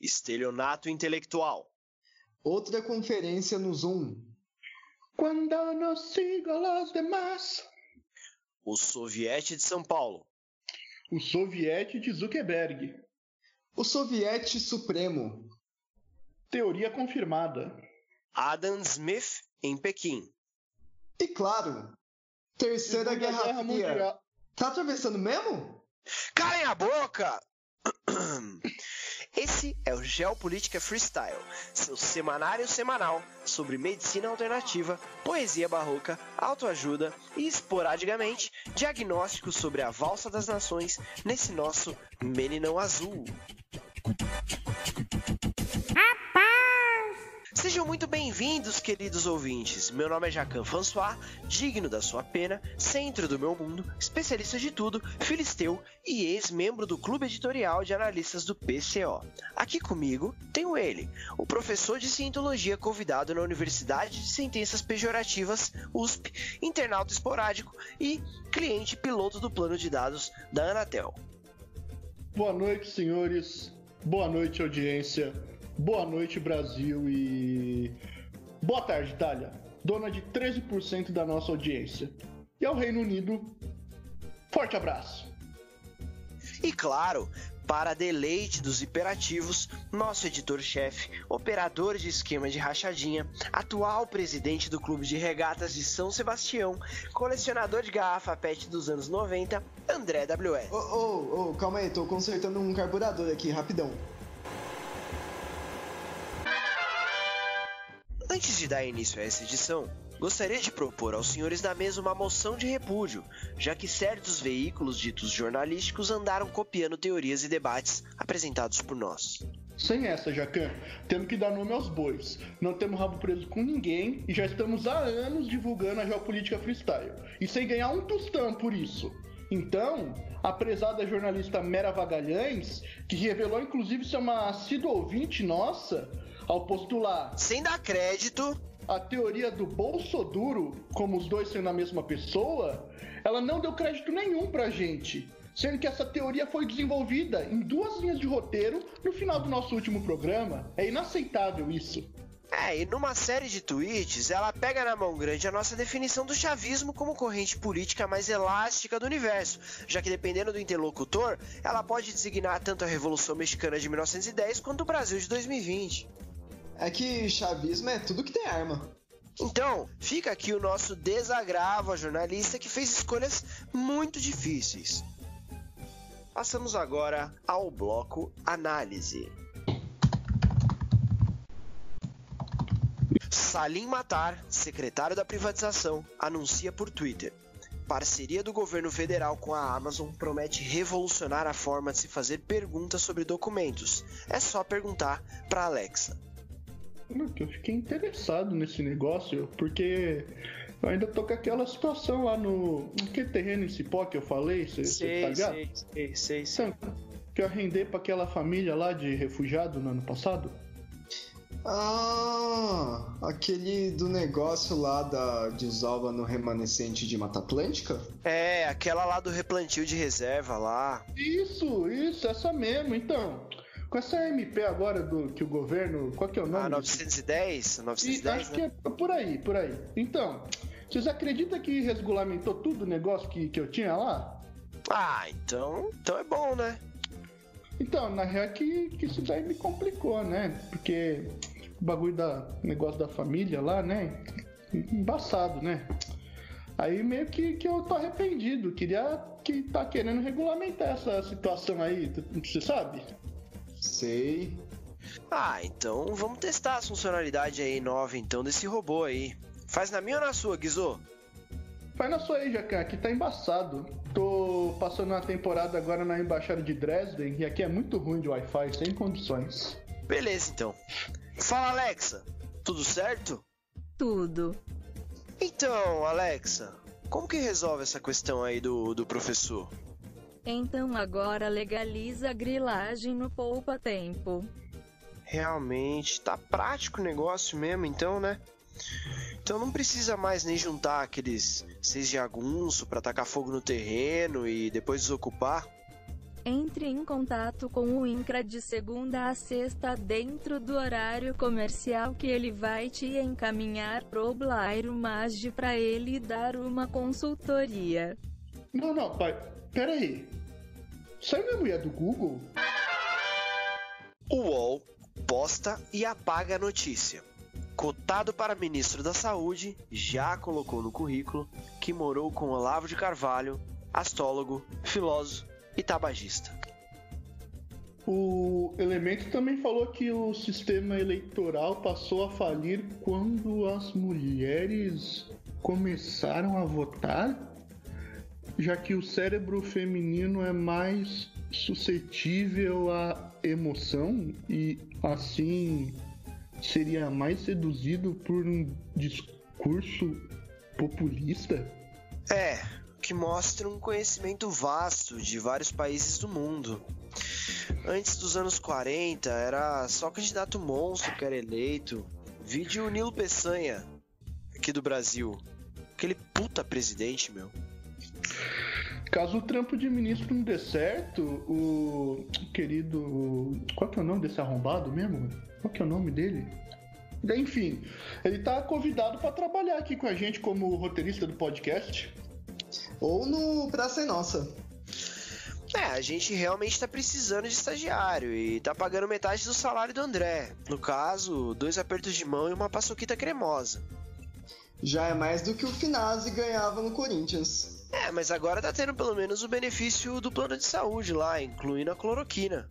Estelionato intelectual. Outra conferência no Zoom. Quando não sigo los demás. O Soviete de São Paulo. O Soviete de Zuckerberg. O Soviete Supremo. Teoria confirmada. Adam Smith em Pequim. E claro, Terceira Segunda Guerra, Guerra Fria. Mundial. Tá atravessando mesmo? Calem a boca! Esse é o Geopolítica Freestyle, seu semanário semanal sobre medicina alternativa, poesia barroca, autoajuda e, esporadicamente, diagnósticos sobre a valsa das nações nesse nosso Meninão Azul. Sejam muito bem-vindos, queridos ouvintes. Meu nome é Jacan François, digno da sua pena, centro do meu mundo, especialista de tudo, filisteu e ex-membro do clube editorial de analistas do PCO. Aqui comigo tenho ele, o professor de cientologia convidado na Universidade de Sentenças Pejorativas, USP, internauta esporádico e cliente piloto do plano de dados da Anatel. Boa noite, senhores. Boa noite, audiência. Boa noite, Brasil. E. Boa tarde, Itália. Dona de 13% da nossa audiência. E ao Reino Unido. Forte abraço. E claro, para deleite dos hiperativos, nosso editor-chefe, operador de esquema de rachadinha, atual presidente do Clube de Regatas de São Sebastião, colecionador de garrafa PET dos anos 90, André WS. Ô, ô, ô, calma aí, tô consertando um carburador aqui, rapidão. Antes de dar início a essa edição, gostaria de propor aos senhores da mesa uma moção de repúdio, já que certos veículos ditos jornalísticos andaram copiando teorias e debates apresentados por nós. Sem essa, Jacan, temos que dar nome aos bois. Não temos rabo preso com ninguém e já estamos há anos divulgando a geopolítica freestyle. E sem ganhar um tostão por isso. Então, a prezada jornalista Mera Vagalhães, que revelou inclusive ser uma assídua ouvinte nossa, ao postular Sem dar crédito, a teoria do bolso duro, como os dois sendo a mesma pessoa, ela não deu crédito nenhum pra gente. Sendo que essa teoria foi desenvolvida em duas linhas de roteiro no final do nosso último programa. É inaceitável isso. É, e numa série de tweets, ela pega na mão grande a nossa definição do chavismo como corrente política mais elástica do universo, já que dependendo do interlocutor, ela pode designar tanto a Revolução Mexicana de 1910 quanto o Brasil de 2020. É que chavismo é tudo que tem arma. Então, fica aqui o nosso desagravo a jornalista que fez escolhas muito difíceis. Passamos agora ao bloco análise. Salim Matar, secretário da privatização, anuncia por Twitter. Parceria do governo federal com a Amazon promete revolucionar a forma de se fazer perguntas sobre documentos. É só perguntar para Alexa. Que Eu fiquei interessado nesse negócio, porque eu ainda tô com aquela situação lá no. Aquele terreno em Cipó que eu falei, você tá ligado? sei, sei, sei. Então, que eu arrendei pra aquela família lá de refugiado no ano passado. Ah, aquele do negócio lá da desova no remanescente de Mata Atlântica? É, aquela lá do replantio de reserva lá. Isso, isso, essa mesmo. Então, com essa MP agora do que o governo. Qual que é o nome? Ah, 910? E 910, acho que né? é por aí, por aí. Então, vocês acreditam que regulamentou tudo o negócio que, que eu tinha lá? Ah, então, então é bom, né? Então, na real que, que isso daí me complicou, né? Porque o bagulho da negócio da família lá, né? Embaçado, né? Aí meio que, que eu tô arrependido. Queria que tá querendo regulamentar essa situação aí, você sabe? Sei. Ah, então vamos testar a funcionalidade aí nova então desse robô aí. Faz na minha ou na sua, Guizô? Faz na sua aí, Jacan, aqui tá embaçado. Tô passando uma temporada agora na Embaixada de Dresden e aqui é muito ruim de Wi-Fi, sem condições. Beleza, então. Fala, Alexa. Tudo certo? Tudo. Então, Alexa, como que resolve essa questão aí do, do professor? Então agora legaliza a grilagem no poupa-tempo. Realmente, tá prático o negócio mesmo, então, né? Então não precisa mais nem juntar aqueles seis jagunço pra tacar fogo no terreno e depois desocupar. Entre em contato com o INCRA de segunda a sexta dentro do horário comercial que ele vai te encaminhar pro Blairo Maggi para ele dar uma consultoria. Não, não, pai. Pera aí. Sai minha mulher do Google? O UOL posta e apaga a notícia. Cotado para ministro da Saúde, já colocou no currículo que morou com Olavo de Carvalho, astrólogo, filósofo e tabagista. O elemento também falou que o sistema eleitoral passou a falir quando as mulheres começaram a votar, já que o cérebro feminino é mais suscetível à emoção e assim seria mais seduzido por um discurso populista? É, que mostra um conhecimento vasto de vários países do mundo. Antes dos anos 40, era só candidato monstro que era eleito. Vide o Nilo Peçanha, aqui do Brasil. Aquele puta presidente, meu. Caso o trampo de ministro não dê certo, o querido. Qual que é o nome desse arrombado mesmo? Qual que é o nome dele? Enfim, ele tá convidado para trabalhar aqui com a gente como roteirista do podcast. Ou no Praça é Nossa. É, a gente realmente tá precisando de estagiário e tá pagando metade do salário do André. No caso, dois apertos de mão e uma paçoquita cremosa. Já é mais do que o Finazzi ganhava no Corinthians. É, mas agora tá tendo pelo menos o benefício do plano de saúde lá, incluindo a cloroquina.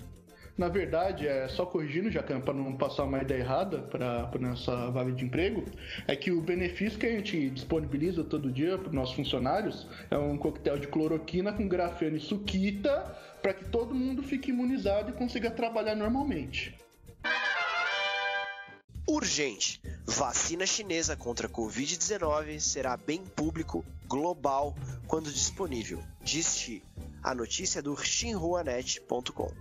Na verdade, é só corrigindo, Jacan, para não passar uma ideia errada para nossa vaga de emprego, é que o benefício que a gente disponibiliza todo dia para nossos funcionários é um coquetel de cloroquina com grafeno e suquita para que todo mundo fique imunizado e consiga trabalhar normalmente. Urgente! Vacina chinesa contra Covid-19 será bem público, global, quando disponível. Diz Xi. A notícia é do xinhuanet.com.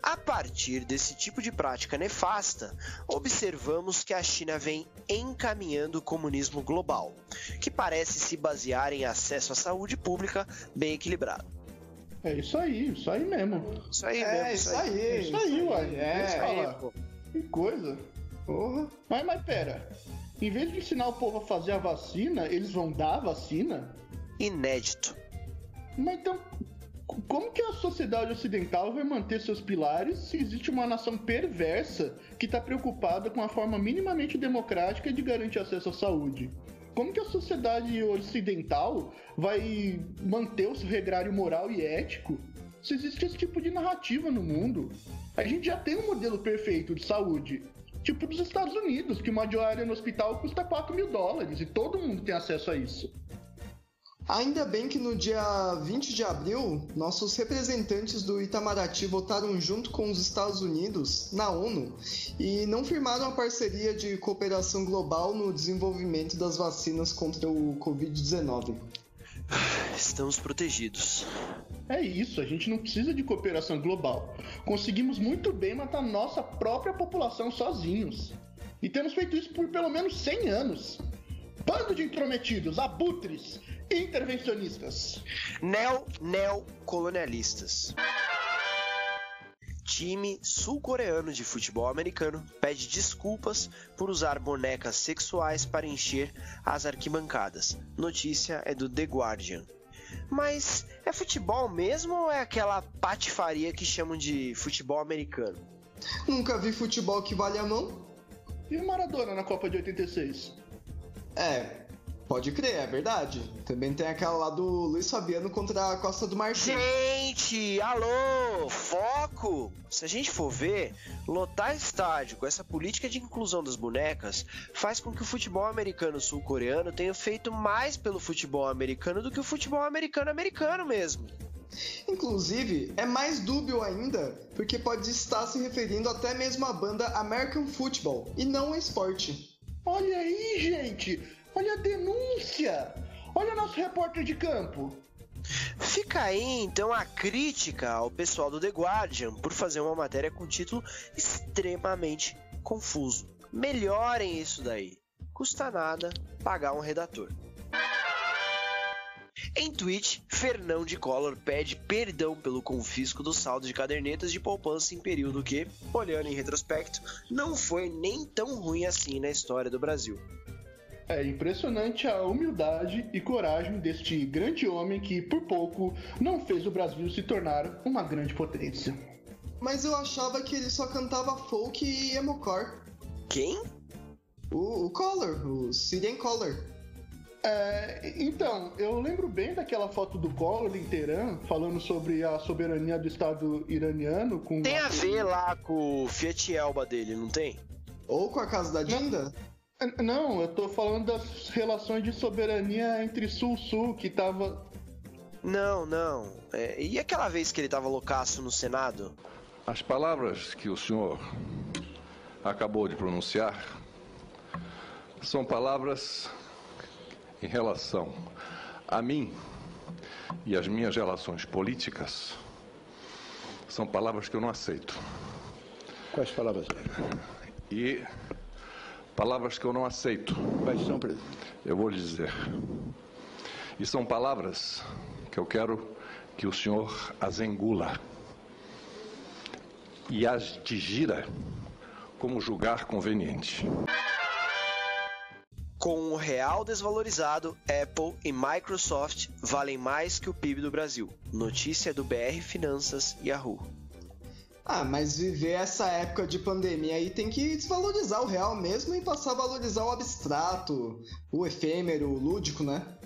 A partir desse tipo de prática nefasta, observamos que a China vem encaminhando o comunismo global, que parece se basear em acesso à saúde pública bem equilibrado. É isso aí, isso aí mesmo. Isso aí É, mesmo. isso aí. É isso aí, uai. É, Deixa eu Aí, falar. pô. Que coisa. Porra. Mas, mas pera, em vez de ensinar o povo a fazer a vacina, eles vão dar a vacina? Inédito. Mas então, como que a sociedade ocidental vai manter seus pilares se existe uma nação perversa que está preocupada com a forma minimamente democrática de garantir acesso à saúde? Como que a sociedade ocidental vai manter o seu regrário moral e ético se existe esse tipo de narrativa no mundo? A gente já tem um modelo perfeito de saúde, tipo dos Estados Unidos, que uma diária no hospital custa 4 mil dólares e todo mundo tem acesso a isso. Ainda bem que no dia 20 de abril, nossos representantes do Itamaraty votaram junto com os Estados Unidos na ONU e não firmaram a parceria de cooperação global no desenvolvimento das vacinas contra o Covid-19. Estamos protegidos. É isso, a gente não precisa de cooperação global. Conseguimos muito bem matar nossa própria população sozinhos. E temos feito isso por pelo menos 100 anos. Bando de intrometidos, abutres, intervencionistas. Neo, neocolonialistas. Time sul-coreano de futebol americano pede desculpas por usar bonecas sexuais para encher as arquibancadas. Notícia é do The Guardian. Mas é futebol mesmo ou é aquela patifaria que chamam de futebol americano? Nunca vi futebol que vale a mão? E o Maradona na Copa de 86? É, pode crer, é verdade. Também tem aquela lá do Luiz Fabiano contra a Costa do Marfim. Gente, alô, foco! Se a gente for ver, lotar estádio com essa política de inclusão das bonecas faz com que o futebol americano sul-coreano tenha feito mais pelo futebol americano do que o futebol americano americano mesmo. Inclusive, é mais dúbio ainda, porque pode estar se referindo até mesmo à banda American Football e não ao esporte. Olha aí, gente! Olha a denúncia! Olha nosso repórter de campo! Fica aí então a crítica ao pessoal do The Guardian por fazer uma matéria com título extremamente confuso. Melhorem isso daí. Custa nada pagar um redator. Em tweet, Fernão de Collor pede perdão pelo confisco do saldo de cadernetas de poupança em período que, olhando em retrospecto, não foi nem tão ruim assim na história do Brasil. É impressionante a humildade e coragem deste grande homem que, por pouco, não fez o Brasil se tornar uma grande potência. Mas eu achava que ele só cantava folk e emocore. Quem? O, o Collor, o Syrian Collor. É, então, eu lembro bem daquela foto do Collor em Teherã, falando sobre a soberania do Estado iraniano com... Tem a ver lá com o Fiat Elba dele, não tem? Ou com a casa da Dinda? Não, eu tô falando das relações de soberania entre Sul-Sul, que tava. Não, não. É, e aquela vez que ele tava loucaço no Senado? As palavras que o senhor acabou de pronunciar são palavras em relação a mim e as minhas relações políticas. São palavras que eu não aceito. Quais palavras? E Palavras que eu não aceito. Quais são, presidente? Eu vou lhe dizer. E são palavras que eu quero que o senhor as engula e as digira como julgar conveniente. Com o real desvalorizado, Apple e Microsoft valem mais que o PIB do Brasil. Notícia do BR Finanças e Yahoo. Ah, mas viver essa época de pandemia aí tem que desvalorizar o real mesmo e passar a valorizar o abstrato, o efêmero, o lúdico, né?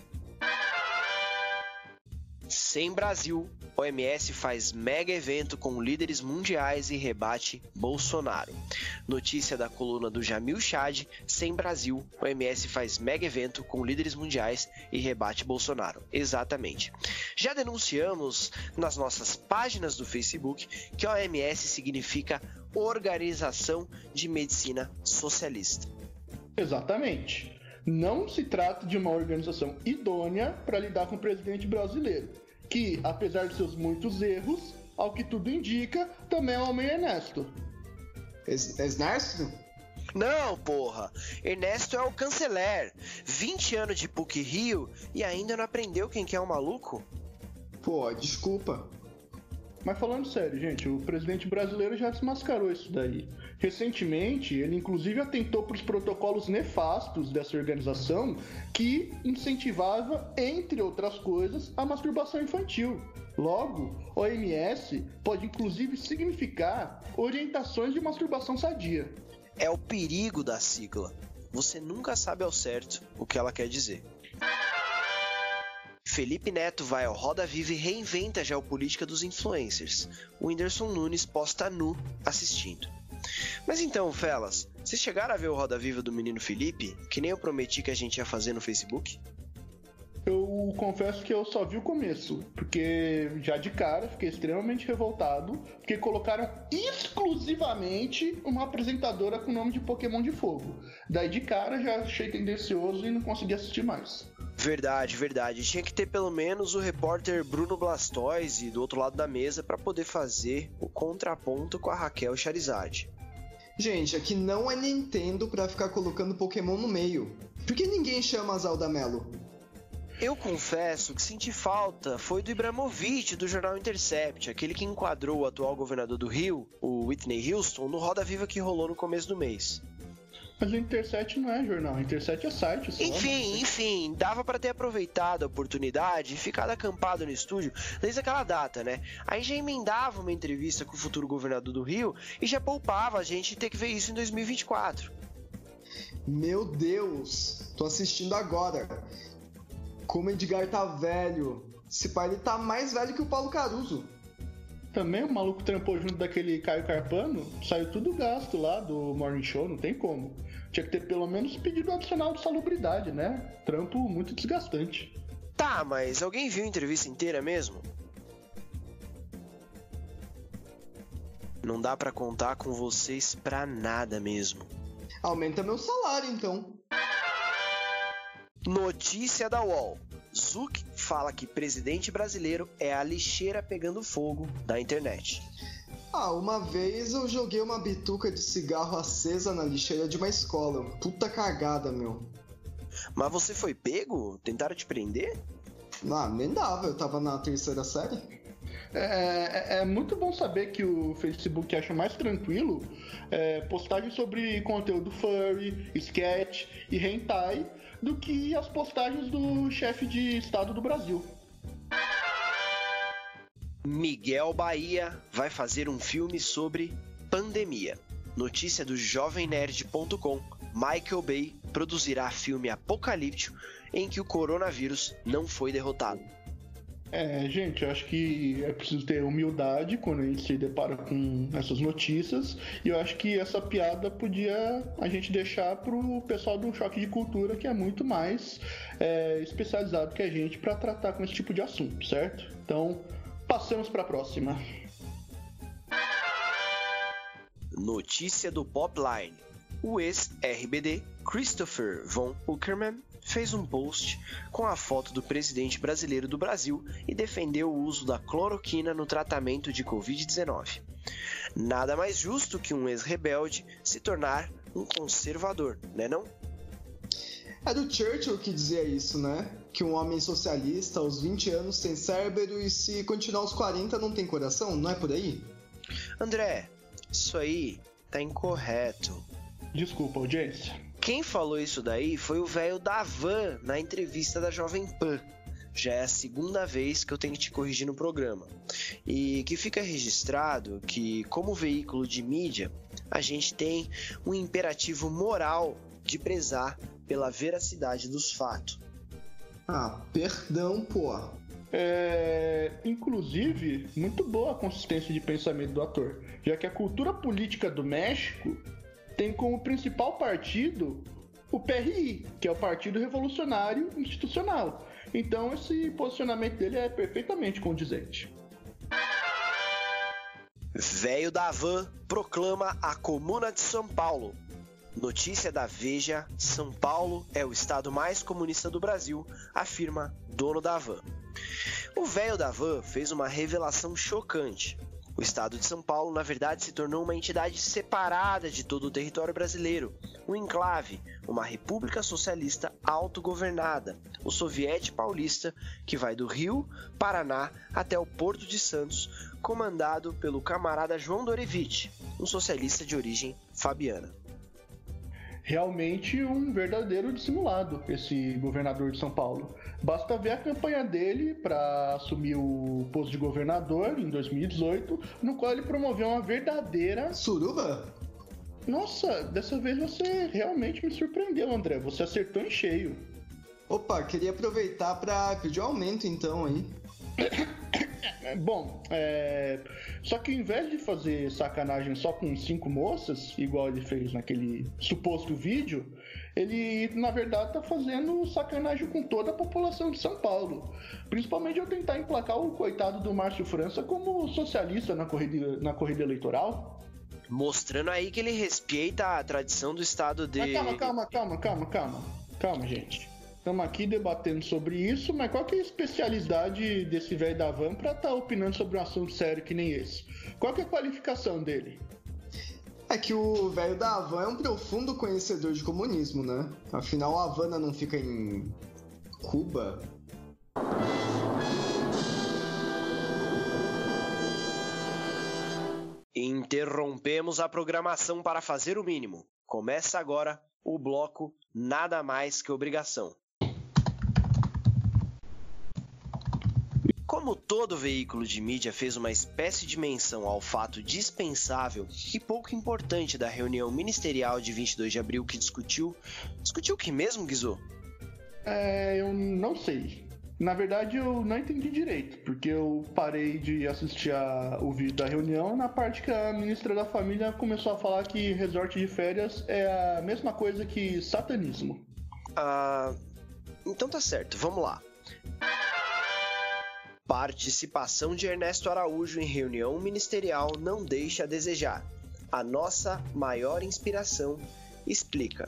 Sem Brasil, OMS faz mega evento com líderes mundiais e rebate Bolsonaro. Notícia da coluna do Jamil Chad, sem Brasil, OMS faz mega evento com líderes mundiais e rebate Bolsonaro. Exatamente. Já denunciamos nas nossas páginas do Facebook que OMS significa Organização de Medicina Socialista. Exatamente. Não se trata de uma organização idônea para lidar com o presidente brasileiro que, apesar de seus muitos erros, ao que tudo indica, também é um homem honesto. Ernesto? Não, porra! Ernesto é o canceler. 20 anos de PUC Rio e ainda não aprendeu quem que é o maluco? Pô, desculpa. Mas falando sério, gente, o presidente brasileiro já desmascarou isso daí. Recentemente, ele inclusive atentou para os protocolos nefastos dessa organização que incentivava, entre outras coisas, a masturbação infantil. Logo, OMS pode inclusive significar orientações de masturbação sadia. É o perigo da sigla. Você nunca sabe ao certo o que ela quer dizer. Felipe Neto vai ao Roda Viva e reinventa a geopolítica dos influencers. O Whindersson Nunes posta nu assistindo. Mas então, Felas, vocês chegaram a ver o Roda Viva do menino Felipe, que nem eu prometi que a gente ia fazer no Facebook? Eu confesso que eu só vi o começo, porque já de cara fiquei extremamente revoltado, porque colocaram exclusivamente uma apresentadora com nome de Pokémon de Fogo. Daí de cara já achei tendencioso e não consegui assistir mais. Verdade, verdade. Tinha que ter pelo menos o repórter Bruno Blastoise do outro lado da mesa para poder fazer o contraponto com a Raquel Charizard. Gente, aqui não é Nintendo para ficar colocando Pokémon no meio. Por que ninguém chama a Zelda Melo? Eu confesso que senti falta foi do Ibrahimovic do jornal Intercept, aquele que enquadrou o atual governador do Rio, o Whitney Houston, no Roda Viva que rolou no começo do mês. Mas o Intercept não é jornal, o Intercept é site. Só, enfim, enfim, dava para ter aproveitado a oportunidade e ficado acampado no estúdio desde aquela data, né? Aí já emendava uma entrevista com o futuro governador do Rio e já poupava a gente ter que ver isso em 2024. Meu Deus, tô assistindo agora. Como Edgar tá velho. Esse pai ele tá mais velho que o Paulo Caruso. Também o maluco trampou junto daquele Caio Carpano, saiu tudo gasto lá do Morning Show, não tem como. Tinha que ter pelo menos pedido adicional de salubridade, né? Trampo muito desgastante. Tá, mas alguém viu a entrevista inteira mesmo? Não dá para contar com vocês pra nada mesmo. Aumenta meu salário então. Notícia da UOL. Zuck fala que presidente brasileiro é a lixeira pegando fogo da internet. Ah, uma vez eu joguei uma bituca de cigarro acesa na lixeira de uma escola. Puta cagada, meu. Mas você foi pego? Tentaram te prender? Ah, nem dava, eu tava na terceira série. É, é, é, muito bom saber que o Facebook acha mais tranquilo é, postagens sobre conteúdo furry, sketch e hentai do que as postagens do chefe de estado do Brasil. Miguel Bahia vai fazer um filme sobre pandemia. Notícia do jovemnerd.com. Michael Bay produzirá filme apocalíptico em que o coronavírus não foi derrotado. É, gente, acho que é preciso ter humildade quando a gente se depara com essas notícias. E eu acho que essa piada podia a gente deixar pro pessoal do Choque de Cultura, que é muito mais é, especializado que a gente para tratar com esse tipo de assunto, certo? Então, passamos para a próxima. Notícia do Popline. O ex-RBD Christopher von Uckerman fez um post com a foto do presidente brasileiro do Brasil e defendeu o uso da cloroquina no tratamento de Covid-19. Nada mais justo que um ex-rebelde se tornar um conservador, né não? É do Churchill que dizia isso, né? Que um homem socialista aos 20 anos tem cérebro e se continuar aos 40 não tem coração, não é por aí? André, isso aí tá incorreto. Desculpa, audiência. Quem falou isso daí foi o velho da van na entrevista da Jovem Pan. Já é a segunda vez que eu tenho que te corrigir no programa. E que fica registrado que, como veículo de mídia, a gente tem um imperativo moral de prezar pela veracidade dos fatos. Ah, perdão, pô. É, inclusive, muito boa a consistência de pensamento do ator, já que a cultura política do México tem como principal partido o PRI, que é o Partido Revolucionário Institucional. Então esse posicionamento dele é perfeitamente condizente. Velho da Van proclama a Comuna de São Paulo. Notícia da Veja: São Paulo é o estado mais comunista do Brasil, afirma dono da Van. O velho da Van fez uma revelação chocante. O estado de São Paulo, na verdade, se tornou uma entidade separada de todo o território brasileiro, um enclave, uma república socialista autogovernada, o Soviete Paulista, que vai do Rio, Paraná até o Porto de Santos, comandado pelo camarada João Dorevitch, um socialista de origem fabiana realmente um verdadeiro dissimulado, esse governador de São Paulo. Basta ver a campanha dele para assumir o posto de governador em 2018, no qual ele promoveu uma verdadeira. Suruba? Nossa, dessa vez você realmente me surpreendeu, André. Você acertou em cheio. Opa, queria aproveitar para pedir um aumento então aí. Bom, é... só que ao invés de fazer sacanagem só com cinco moças, igual ele fez naquele suposto vídeo, ele na verdade tá fazendo sacanagem com toda a população de São Paulo. Principalmente ao tentar emplacar o coitado do Márcio França como socialista na corrida, na corrida eleitoral. Mostrando aí que ele respeita a tradição do estado dele. Mas calma, calma, calma, calma, calma. Calma, gente. Estamos aqui debatendo sobre isso, mas qual que é a especialidade desse velho da van para estar tá opinando sobre um assunto sério que nem esse? Qual que é a qualificação dele? É que o velho da Havana é um profundo conhecedor de comunismo, né? Afinal, a Havana não fica em Cuba. Interrompemos a programação para fazer o mínimo. Começa agora o bloco Nada Mais que Obrigação. Como todo veículo de mídia fez uma espécie de menção ao fato dispensável e pouco importante da reunião ministerial de 22 de abril que discutiu. Discutiu o que mesmo, Guizô? É, eu não sei. Na verdade, eu não entendi direito, porque eu parei de assistir a, o vídeo da reunião na parte que a ministra da Família começou a falar que resort de férias é a mesma coisa que satanismo. Ah. Então tá certo, vamos lá. Participação de Ernesto Araújo em reunião ministerial não deixa a desejar. A nossa maior inspiração explica.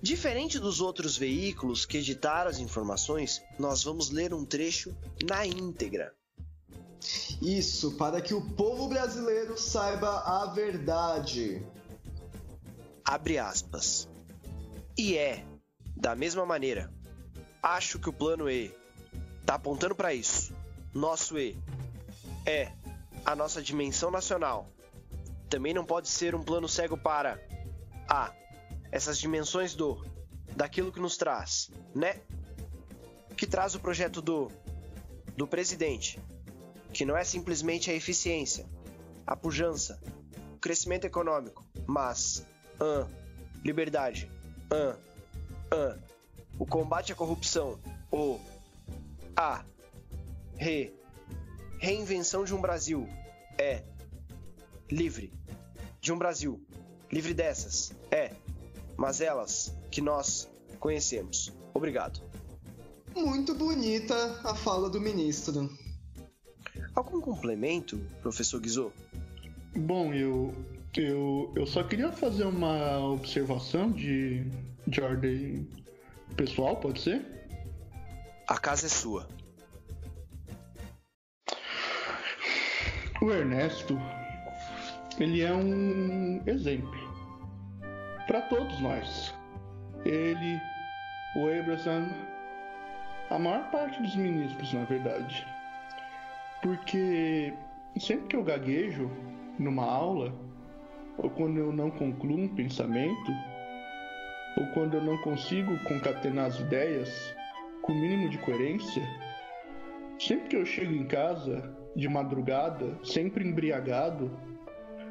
Diferente dos outros veículos que editaram as informações, nós vamos ler um trecho na íntegra. Isso, para que o povo brasileiro saiba a verdade. Abre aspas. E é, da mesma maneira, acho que o plano E tá apontando para isso. Nosso E é a nossa dimensão nacional. Também não pode ser um plano cego para A. Essas dimensões do daquilo que nos traz, né? Que traz o projeto do do presidente, que não é simplesmente a eficiência, a pujança, o crescimento econômico, mas uh, liberdade, uh, uh, o combate à corrupção, o a re reinvenção de um Brasil é livre de um Brasil livre dessas é mas que nós conhecemos. Obrigado. Muito bonita a fala do ministro. Algum complemento, professor Guizot? Bom, eu, eu, eu só queria fazer uma observação de, de ordem pessoal, pode ser? A casa é sua. O Ernesto, ele é um exemplo para todos nós. Ele, o Abraham, a maior parte dos ministros, na verdade. Porque sempre que eu gaguejo numa aula, ou quando eu não concluo um pensamento, ou quando eu não consigo concatenar as ideias com o mínimo de coerência, sempre que eu chego em casa de madrugada, sempre embriagado,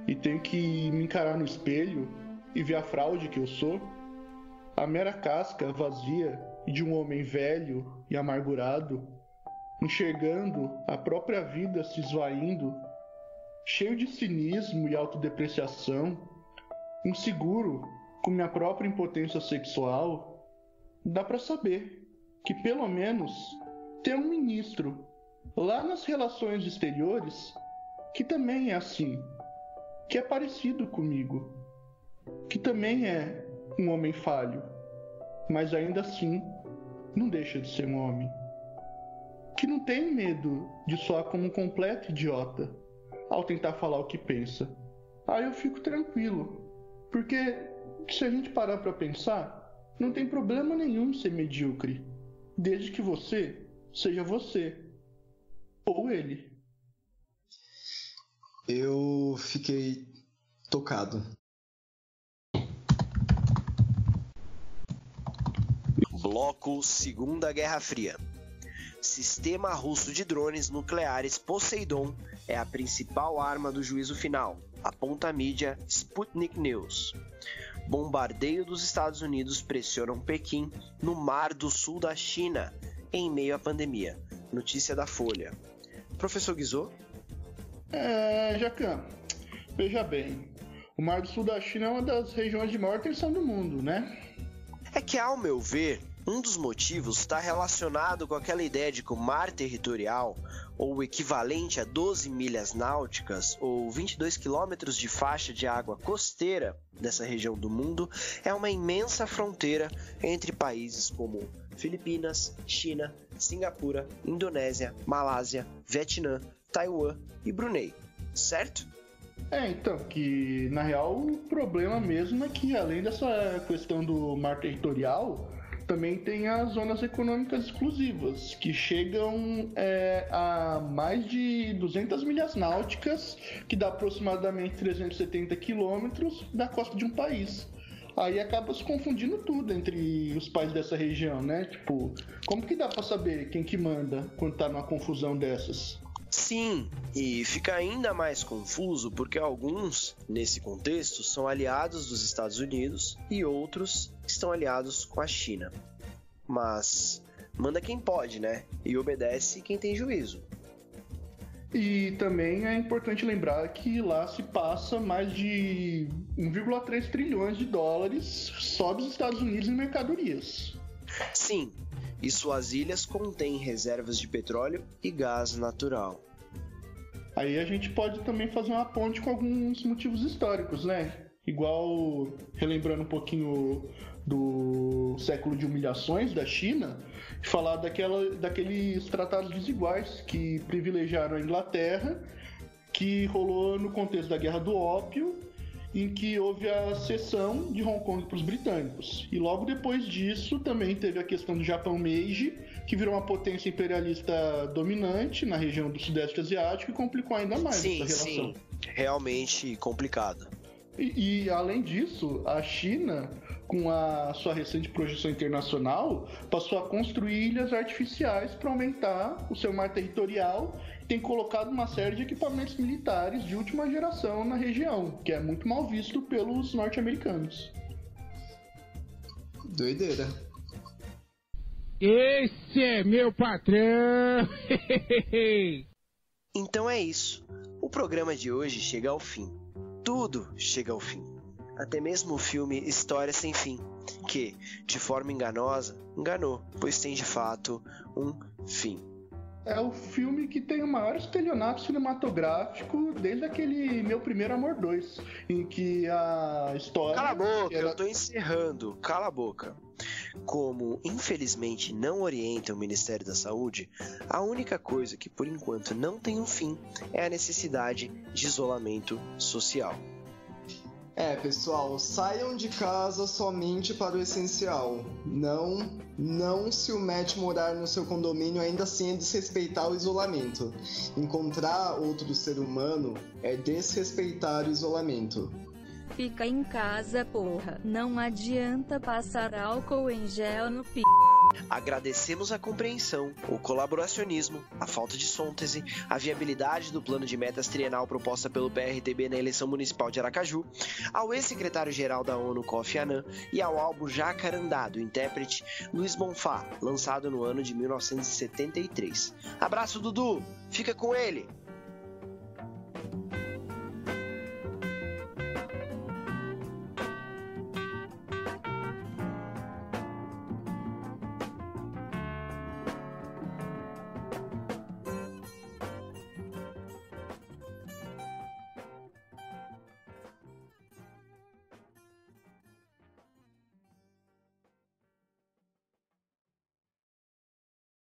e tenho que me encarar no espelho e ver a fraude que eu sou, a mera casca vazia de um homem velho e amargurado, enxergando a própria vida se esvaindo, cheio de cinismo e autodepreciação, inseguro com minha própria impotência sexual, dá para saber que pelo menos tem um ministro lá nas relações exteriores que também é assim, que é parecido comigo que também é um homem falho, mas ainda assim não deixa de ser um homem. Que não tem medo de soar como um completo idiota ao tentar falar o que pensa. Aí eu fico tranquilo, porque se a gente parar para pensar, não tem problema nenhum ser medíocre, desde que você seja você ou ele. Eu fiquei tocado. Bloco Segunda Guerra Fria. Sistema russo de drones nucleares Poseidon é a principal arma do juízo final, aponta a mídia Sputnik News. Bombardeio dos Estados Unidos pressionam Pequim no Mar do Sul da China em meio à pandemia. Notícia da Folha. Professor Guizot? É, Jacan, veja bem. O Mar do Sul da China é uma das regiões de maior tensão do mundo, né? É que, ao meu ver, um dos motivos está relacionado com aquela ideia de que o mar territorial, ou o equivalente a 12 milhas náuticas, ou 22 quilômetros de faixa de água costeira dessa região do mundo, é uma imensa fronteira entre países como Filipinas, China, Singapura, Indonésia, Malásia, Vietnã, Taiwan e Brunei, certo? É, então, que na real o problema mesmo é que além dessa questão do mar territorial, também tem as zonas econômicas exclusivas, que chegam é, a mais de 200 milhas náuticas, que dá aproximadamente 370 quilômetros da costa de um país. Aí acaba se confundindo tudo entre os países dessa região, né? Tipo, como que dá para saber quem que manda quando tá numa confusão dessas? Sim, e fica ainda mais confuso porque alguns, nesse contexto, são aliados dos Estados Unidos e outros estão aliados com a China. Mas manda quem pode, né? E obedece quem tem juízo. E também é importante lembrar que lá se passa mais de 1,3 trilhões de dólares só dos Estados Unidos em mercadorias. Sim, e suas ilhas contêm reservas de petróleo e gás natural. Aí a gente pode também fazer uma ponte com alguns motivos históricos, né? Igual, relembrando um pouquinho do século de humilhações da China, falar daquela, daqueles tratados desiguais que privilegiaram a Inglaterra, que rolou no contexto da Guerra do Ópio, em que houve a cessão de Hong Kong para os britânicos. E logo depois disso também teve a questão do Japão Meiji, que virou uma potência imperialista dominante na região do Sudeste Asiático e complicou ainda mais sim, essa relação. Sim, realmente complicado. E, e, além disso, a China, com a sua recente projeção internacional, passou a construir ilhas artificiais para aumentar o seu mar territorial e tem colocado uma série de equipamentos militares de última geração na região, que é muito mal visto pelos norte-americanos. Doideira. Esse é meu patrão! então é isso. O programa de hoje chega ao fim tudo chega ao fim. Até mesmo o filme História Sem Fim, que, de forma enganosa, enganou, pois tem de fato um fim. É o filme que tem o maior estelionato cinematográfico desde aquele Meu Primeiro Amor 2, em que a história. Cala a boca, era... eu tô encerrando, cala a boca. Como, infelizmente, não orienta o Ministério da Saúde, a única coisa que por enquanto não tem um fim é a necessidade de isolamento social. É, pessoal, saiam de casa somente para o essencial. Não, não se o Matt morar no seu condomínio ainda assim é desrespeitar o isolamento. Encontrar outro ser humano é desrespeitar o isolamento. Fica em casa, porra. Não adianta passar álcool em gel no p. Agradecemos a compreensão, o colaboracionismo, a falta de síntese, a viabilidade do plano de metas trienal proposta pelo PRTB na eleição municipal de Aracaju, ao ex-secretário-geral da ONU Kofi Annan e ao álbum Jacarandá do intérprete Luiz Bonfá, lançado no ano de 1973. Abraço, Dudu! Fica com ele!